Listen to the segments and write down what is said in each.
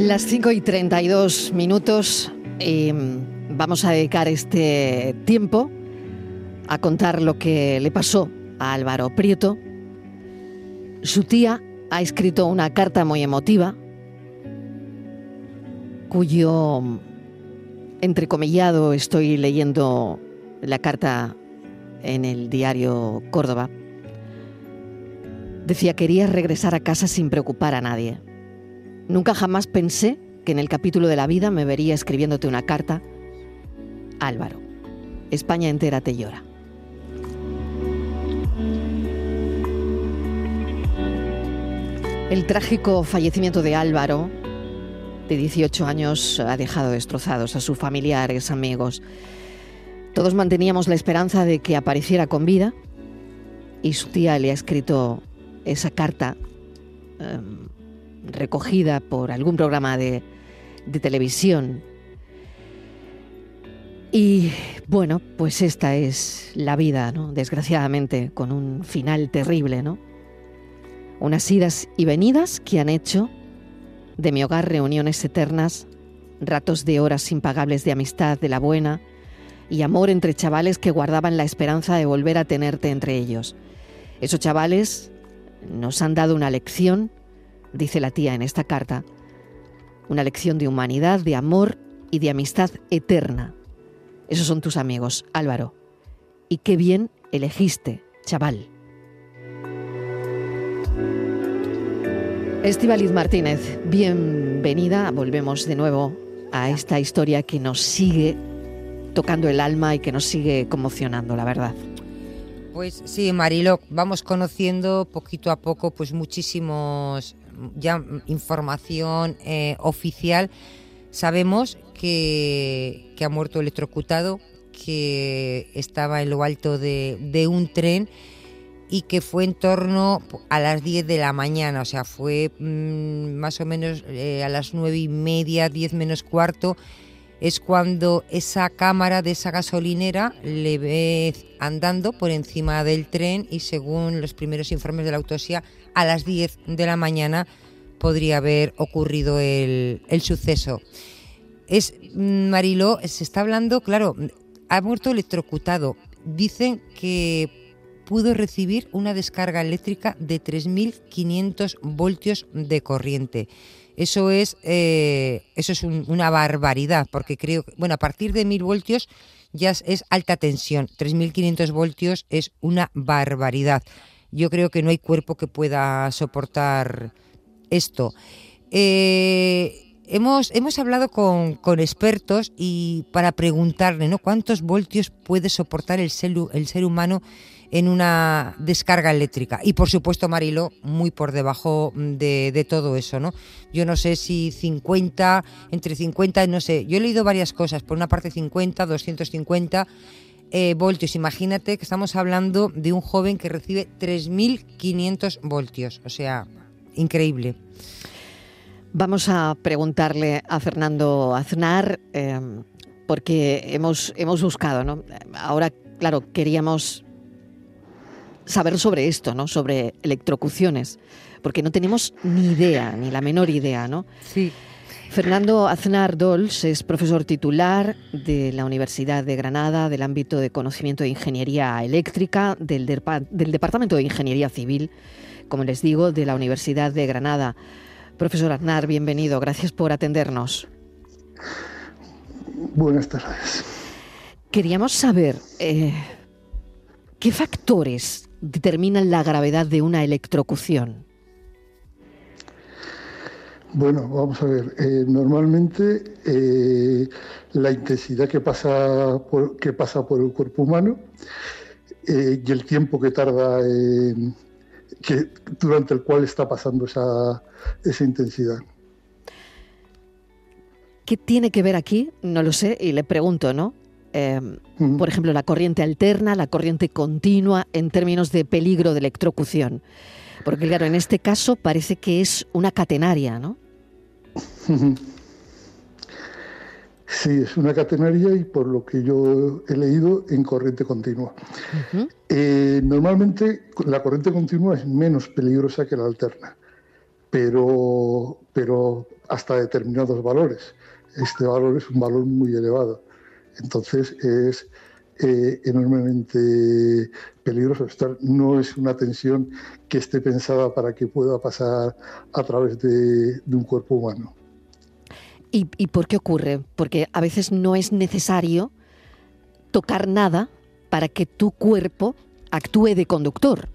Las 5 y 32 minutos y mm, vamos a dedicar este tiempo a contar lo que le pasó a Álvaro Prieto. Su tía ha escrito una carta muy emotiva cuyo entrecomillado estoy leyendo la carta en el diario Córdoba. Decía, quería regresar a casa sin preocupar a nadie. Nunca jamás pensé que en el capítulo de la vida me vería escribiéndote una carta. Álvaro, España entera te llora. El trágico fallecimiento de Álvaro, de 18 años, ha dejado destrozados a sus familiares, amigos. Todos manteníamos la esperanza de que apareciera con vida y su tía le ha escrito esa carta em, recogida por algún programa de, de televisión. Y bueno, pues esta es la vida, ¿no? Desgraciadamente, con un final terrible, ¿no? Unas idas y venidas que han hecho de mi hogar reuniones eternas, ratos de horas impagables de amistad de la buena y amor entre chavales que guardaban la esperanza de volver a tenerte entre ellos. Esos chavales nos han dado una lección dice la tía en esta carta, una lección de humanidad, de amor y de amistad eterna. Esos son tus amigos, Álvaro. Y qué bien elegiste, chaval. Estivaliz Martínez, bienvenida. Volvemos de nuevo a esta historia que nos sigue tocando el alma y que nos sigue conmocionando, la verdad. Pues sí, Marilo, vamos conociendo poquito a poco pues muchísimos ya información eh, oficial, sabemos que, ha muerto electrocutado, que estaba en lo alto de, un tren y que fue en torno a las 10 de la mañana, o sea, fue mm, más o menos eh, a las 9 y media, 10 menos cuarto, es cuando esa cámara de esa gasolinera le ve andando por encima del tren y según los primeros informes de la autopsia, a las 10 de la mañana podría haber ocurrido el, suceso. Es Mariló, se está hablando, claro, ha muerto electrocutado. Dicen que pudo recibir una descarga eléctrica de 3.500 voltios de corriente. Eso es, eh, eso es una barbaridad, porque creo que, bueno, a partir de 1.000 voltios ya es alta tensión. 3.500 voltios es una barbaridad. Yo creo que no hay cuerpo que pueda soportar esto. Eh, hemos, hemos hablado con, expertos y para preguntarle ¿no? cuántos voltios puede soportar el el ser humano en una descarga eléctrica. Y por supuesto, Marilo, muy por debajo de, todo eso, ¿no? Yo no sé si 50, entre 50, no sé. Yo he leído varias cosas. Por una parte 50, 250 eh, voltios. Imagínate que estamos hablando de un joven que recibe 3.500 voltios. O sea, increíble. Vamos a preguntarle a Fernando Aznar, em, porque hemos, hemos buscado, ¿no? Ahora, claro, queríamos saber sobre esto, ¿no? Sobre electrocuciones, porque no tenemos ni idea, ni la menor idea, ¿no? Sí. Fernando Aznar Dols es profesor titular de la Universidad de Granada del ámbito de conocimiento de ingeniería eléctrica del, del Departamento de Ingeniería Civil como les digo, de la Universidad de Granada. Profesor Aznar, bienvenido. Gracias por atendernos. Buenas tardes. Queríamos saber eh, qué factores determinan la gravedad de una electrocución. Bueno, vamos a ver. Eh, normalmente eh, la intensidad que pasa por, que pasa por el cuerpo humano y el tiempo que tarda que, durante el cual está pasando esa, esa intensidad. ¿Qué tiene que ver aquí? No lo sé y le pregunto, ¿no? Em, por ejemplo, la corriente alterna, la corriente continua en términos de peligro de electrocución. Porque claro, en este caso parece que es una catenaria, ¿no? Sí, es una catenaria y por lo que yo he leído, en corriente continua. Eh, normalmente la corriente continua es menos peligrosa que la alterna, pero, pero hasta determinados valores. Este valor es un valor muy elevado. Entonces es eh, enormemente peligroso. Esto no es una tensión que esté pensada para que pueda pasar a través de, un cuerpo humano. ¿Y, ¿Y por qué ocurre? Porque a veces no es necesario tocar nada para que tu cuerpo actúe de conductor.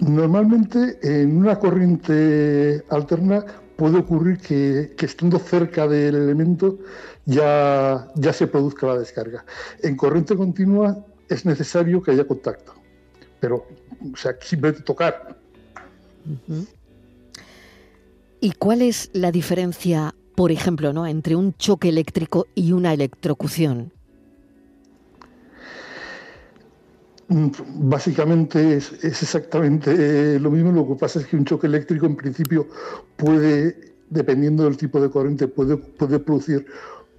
Normalmente en una corriente alterna puede ocurrir que, estando cerca del elemento ya, ya se produzca la descarga. En corriente continua es necesario que haya contacto, pero o sea, simplemente tocar. ¿Y cuál es la diferencia, por ejemplo, ¿no? entre un choque eléctrico y una electrocución? Básicamente es, exactamente eh, lo mismo. Lo que pasa es que un choque eléctrico en principio puede, dependiendo del tipo de corriente, puede, producir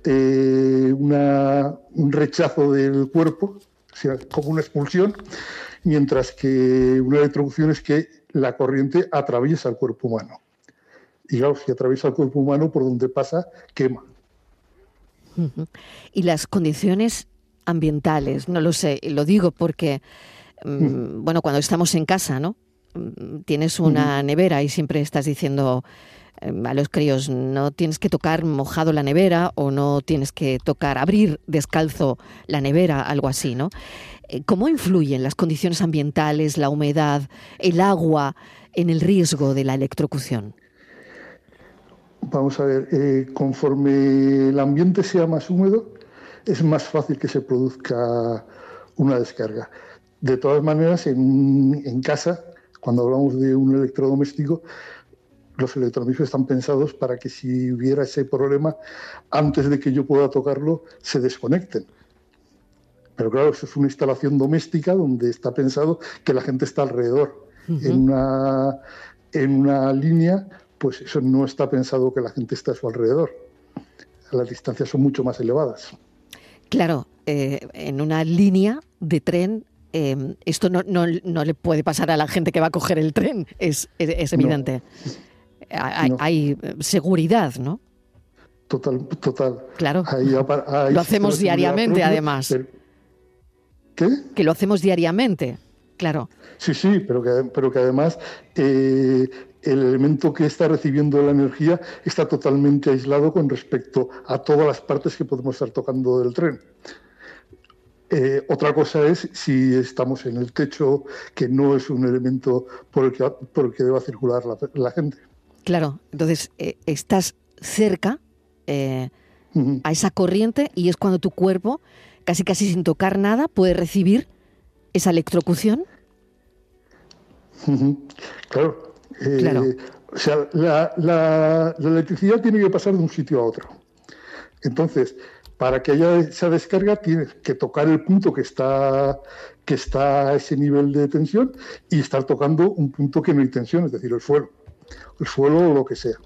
eh, un rechazo del cuerpo, como una expulsión, mientras que una electrocución es que la corriente atraviesa el cuerpo humano. Y claro, si atraviesa el cuerpo humano, por donde pasa, quema. ¿Y las condiciones ambientales, no lo sé, lo digo porque, mm, mm. bueno, cuando estamos en casa, ¿no? Mm, tienes una nevera y siempre estás diciendo em, a los críos, no tienes que tocar mojado la nevera o no tienes que tocar, abrir descalzo la nevera, algo así, ¿no? Eh, ¿Cómo influyen las condiciones ambientales, la humedad, el agua en el riesgo de la electrocución? Vamos a ver, eh, conforme el ambiente sea más húmedo, es más fácil que se produzca una descarga. De todas maneras, en, casa, cuando hablamos de un electrodoméstico, los electrodomésticos están pensados para que si hubiera ese problema, antes de que yo pueda tocarlo, se desconecten. Pero claro, eso es una instalación doméstica donde está pensado que la gente está alrededor. en, una, en una línea, pues eso no está pensado que la gente esté a su alrededor. Las distancias son mucho más elevadas. Claro, eh, en una línea de tren em, esto no, le puede pasar a la gente que va a coger el tren, es, evidente. Hay, eh, seguridad, ¿no? Total, total. Claro. lo hacemos diariamente, además. ¿Qué? Que lo hacemos diariamente, claro. Sí, sí, pero que, pero que además eh, el elemento que está recibiendo la energía está totalmente aislado con respecto a todas las partes que podemos estar tocando del tren. Eh, otra cosa es si estamos en el techo, que no es un elemento por el que, por el que deba circular la, gente. Claro, entonces eh, estás cerca eh, a esa corriente y es cuando tu cuerpo, casi casi sin tocar nada, puede recibir esa electrocución. Claro, eh, o sea, la, electricidad tiene que pasar de un sitio a otro. Entonces, para que haya esa descarga, tienes que tocar el punto que está, que está a ese nivel de tensión y estar tocando un punto que no hay tensión, es decir, el suelo. El suelo o lo que sea.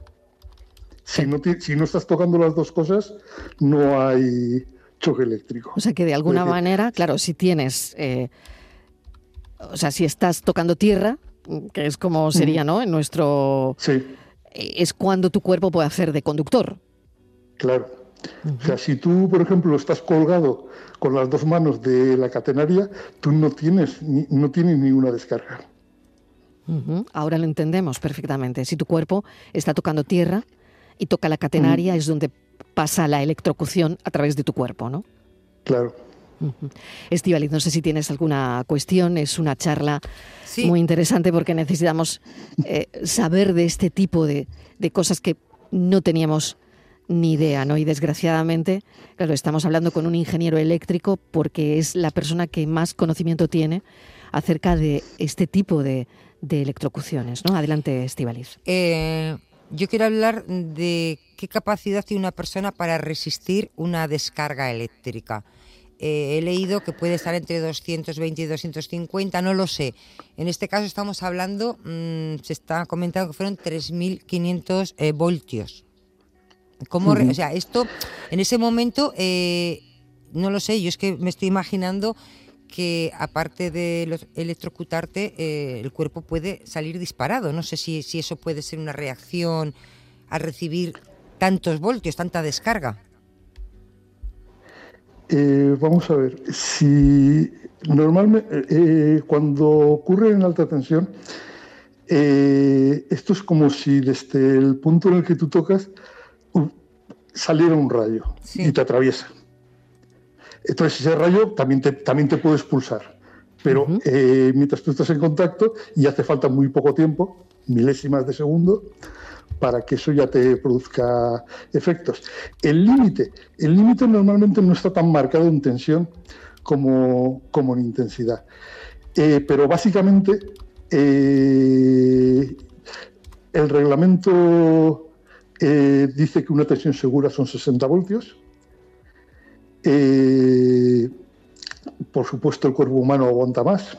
Si no, si no estás tocando las dos cosas, no hay choque eléctrico. O sea que de alguna manera, claro, si tienes, eh, o sea, si estás tocando tierra, que es como sería, ¿no? En nuestro... Sí. Es cuando tu cuerpo puede hacer de conductor. Claro. O sea, si tú, por ejemplo, estás colgado con las dos manos de la catenaria, tú no tienes, no tienes ni una descarga. Ahora lo entendemos perfectamente. Si tu cuerpo está tocando tierra y toca la catenaria, es donde pasa la electrocución a través de tu cuerpo, ¿no? Claro. Estivaliz, no sé si tienes alguna cuestión, es una charla muy interesante porque necesitamos eh, saber de este tipo de, cosas que no teníamos ni idea, ¿no? Y desgraciadamente, claro, estamos hablando con un ingeniero eléctrico porque es la persona que más conocimiento tiene acerca de este tipo de, electrocuciones, ¿no? Adelante, Estivaliz. Eh, yo quiero hablar de qué capacidad tiene una persona para resistir una descarga eléctrica. Eh, he leído que puede estar entre 220 y 250, no lo sé. En este caso estamos hablando, mm, se está comentando que fueron 3.500 eh, voltios. ¿Cómo, O sea, esto en ese momento, eh, no lo sé, yo es que me estoy imaginando que aparte de electrocutarte, eh, el cuerpo puede salir disparado. No sé si, si eso puede ser una reacción al recibir tantos voltios, tanta descarga. Eh, vamos a ver, si normalmente eh, cuando ocurre en alta tensión, esto es como si desde el punto en el que tú tocas saliera un rayo y te atraviesa. Entonces ese rayo también te, también te puede expulsar. Pero eh, mientras tú estás en contacto y hace falta muy poco tiempo, milésimas de segundo, para que eso ya te produzca efectos. El límite, el límite normalmente no está tan marcado en tensión como, en intensidad. Eh, pero básicamente eh, el reglamento dice que una tensión segura son 60 voltios eh, por supuesto, el cuerpo humano aguanta más.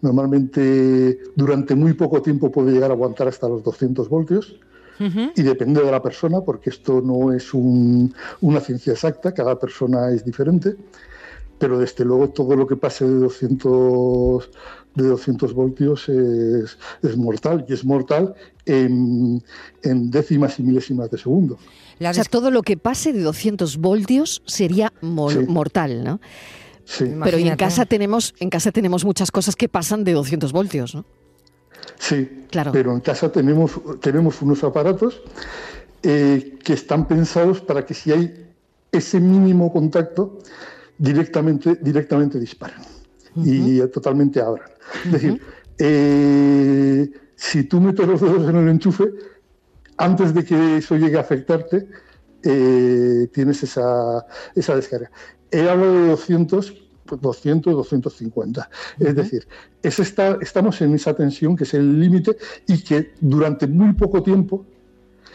Normalmente, durante muy poco tiempo puede llegar a aguantar hasta los 200 voltios. Y depende de la persona, porque esto no es una ciencia exacta, cada persona es diferente. Pero desde luego todo lo que pase de 200, de 200 voltios es, mortal, y es mortal en, décimas y milésimas de segundo. o sea, todo lo que pase de 200 voltios sería mortal, ¿no? Sí. Pero en casa tenemos en casa tenemos muchas cosas que pasan de 200 voltios, ¿no? Sí, claro. pero en casa tenemos, tenemos unos aparatos eh, que están pensados para que si hay ese mínimo contacto, directamente, directamente disparan y totalmente abran. Es decir, eh, si tú metes los dedos en el enchufe, antes de que eso llegue a afectarte, eh, tienes esa, esa descarga. He hablado de 200, 200, 250. Es decir, es estamos en esa tensión que es el límite y que durante muy poco tiempo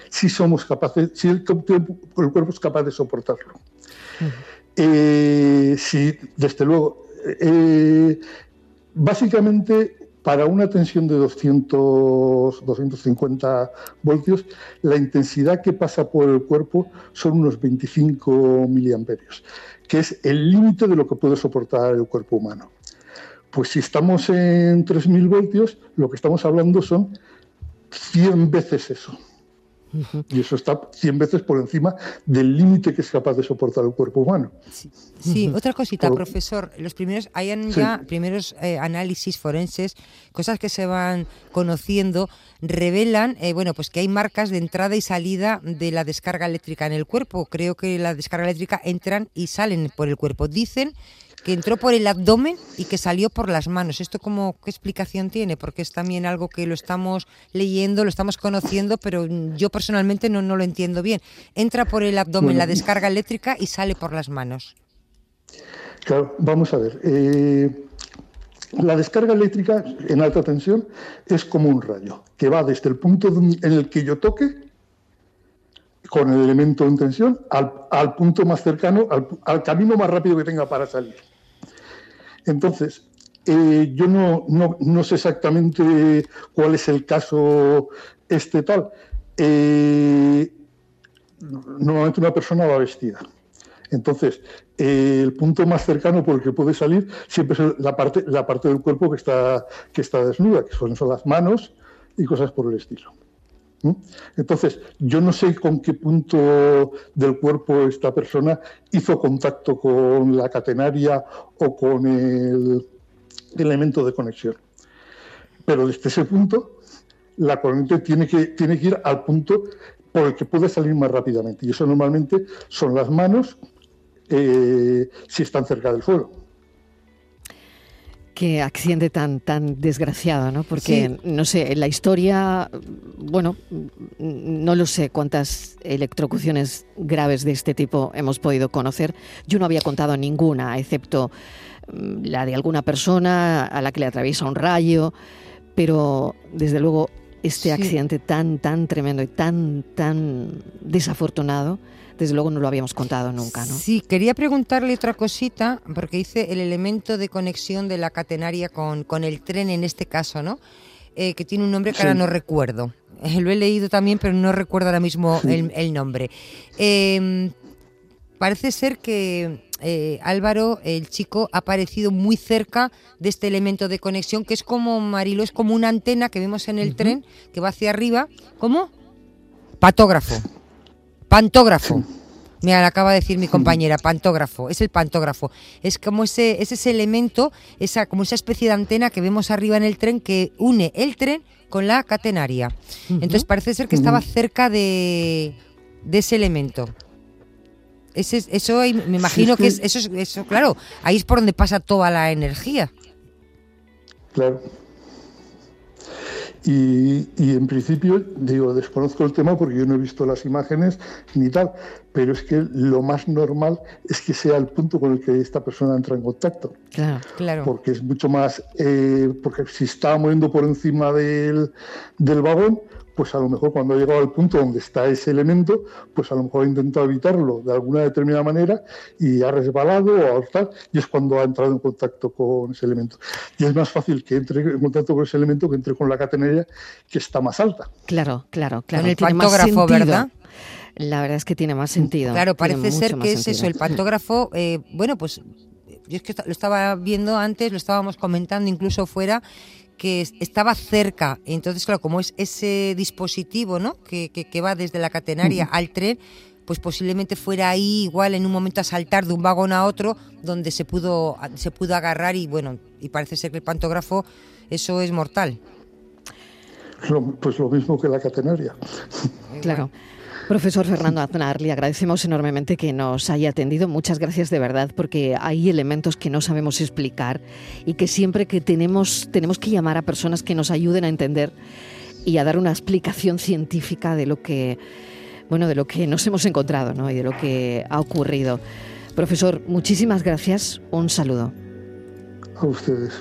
sí somos capaces, si el, el cuerpo es capaz de soportarlo. Eh, sí, desde luego. Eh, básicamente, para una tensión de 200, 250 voltios, la intensidad que pasa por el cuerpo son unos 25 miliamperios, que es el límite de lo que puede soportar el cuerpo humano. Pues si estamos en 3.000 voltios, lo que estamos hablando son 100 veces eso. Y eso está 100 veces por encima del límite que es capaz de soportar el cuerpo humano. Sí, otra cosita, profesor. Los primeros, hay ya primeros eh, análisis forenses, cosas que se van conociendo, revelan, eh, bueno, pues que hay marcas de entrada y salida de la descarga eléctrica en el cuerpo. Creo que la descarga eléctrica entran y salen por el cuerpo. Dicen que entró por el abdomen y que salió por las manos. ¿Esto cómo, qué explicación tiene? Porque es también algo que lo estamos leyendo, lo estamos conociendo, pero yo personalmente no, no lo entiendo bien. Entra por el abdomen la descarga eléctrica y sale por las manos. Claro, vamos a ver. Eh, la descarga eléctrica en alta tensión es como un rayo que va desde el punto en el que yo toque con el elemento en tensión al, punto más cercano, al, camino más rápido que tenga para salir. Entonces, eh, yo no, no, sé exactamente cuál es el caso este tal. Eh, normalmente una persona va vestida. Entonces, eh, el punto más cercano por el que puede salir siempre es la parte, la parte del cuerpo que está, que está desnuda, que son, son las manos y cosas por el estilo. Entonces, yo no sé con qué punto del cuerpo esta persona hizo contacto con la catenaria o con el elemento de conexión. Pero desde ese punto, la corriente tiene que, tiene que ir al punto por el que puede salir más rápidamente. Y eso normalmente son las manos eh, si están cerca del suelo. Qué accidente tan, tan desgraciado, ¿no? Porque, no sé, en la historia, bueno, no lo sé cuántas electrocuciones graves de este tipo hemos podido conocer. Yo no había contado ninguna, excepto mm, la de alguna persona a la que le atraviesa un rayo, pero desde luego este accidente tan, tan tremendo y tan, tan desafortunado desde luego no lo habíamos contado nunca, ¿no? Sí, quería preguntarle otra cosita, porque dice el elemento de conexión de la catenaria con, con el tren en este caso, ¿no? Eh, que tiene un nombre que ahora no recuerdo. Eh, lo he leído también, pero no recuerdo ahora mismo el, nombre. Em, parece ser que eh, Álvaro, el chico, ha aparecido muy cerca de este elemento de conexión, que es como, Marilo, es como una antena que vemos en el tren, que va hacia arriba. ¿Cómo? Patógrafo. Pantógrafo. Me acaba de decir mi compañera, pantógrafo, es el pantógrafo. Es como ese, es ese elemento, esa, como esa especie de antena que vemos arriba en el tren que une el tren con la catenaria. Entonces parece ser que estaba cerca de, de ese elemento. Ese, eso me imagino que es, eso, eso, claro, ahí es por donde pasa toda la energía. Claro. Y, en principio, digo, desconozco el tema porque yo no he visto las imágenes ni tal, pero es que lo más normal es que sea el punto con el que esta persona entra en contacto. Claro, claro. Porque es mucho más, eh, porque si está moviendo por encima del, del vagón, pues a lo mejor cuando ha llegado al punto donde está ese elemento, pues a lo mejor ha intentado evitarlo de alguna determinada manera y ha resbalado o tal, y es cuando ha entrado en contacto con ese elemento. Y es más fácil que entre en contacto con ese elemento que entre con la catenaria que está más alta. Claro, claro, claro. Con el pantógrafo, ¿verdad? La verdad es que tiene más sentido. Claro, parece ser que es eso, el pantógrafo, eh, bueno, pues yo es que lo estaba viendo antes, lo estábamos comentando incluso fuera, que estaba cerca. Entonces, claro, como es ese dispositivo ¿no? que, que, va desde la catenaria al tren, pues posiblemente fuera ahí igual en un momento a saltar de un vagón a otro donde se pudo, se pudo agarrar y bueno, y parece ser que el pantógrafo eso es mortal. Pues lo mismo que la catenaria. Claro. Profesor Fernando Aznar, le agradecemos enormemente que nos haya atendido. Muchas gracias de verdad, porque hay elementos que no sabemos explicar y que siempre que tenemos, tenemos que llamar a personas que nos ayuden a entender y a dar una explicación científica de lo que, bueno, de lo que nos hemos encontrado ¿no? y de lo que ha ocurrido. Profesor, muchísimas gracias. Un saludo. A ustedes.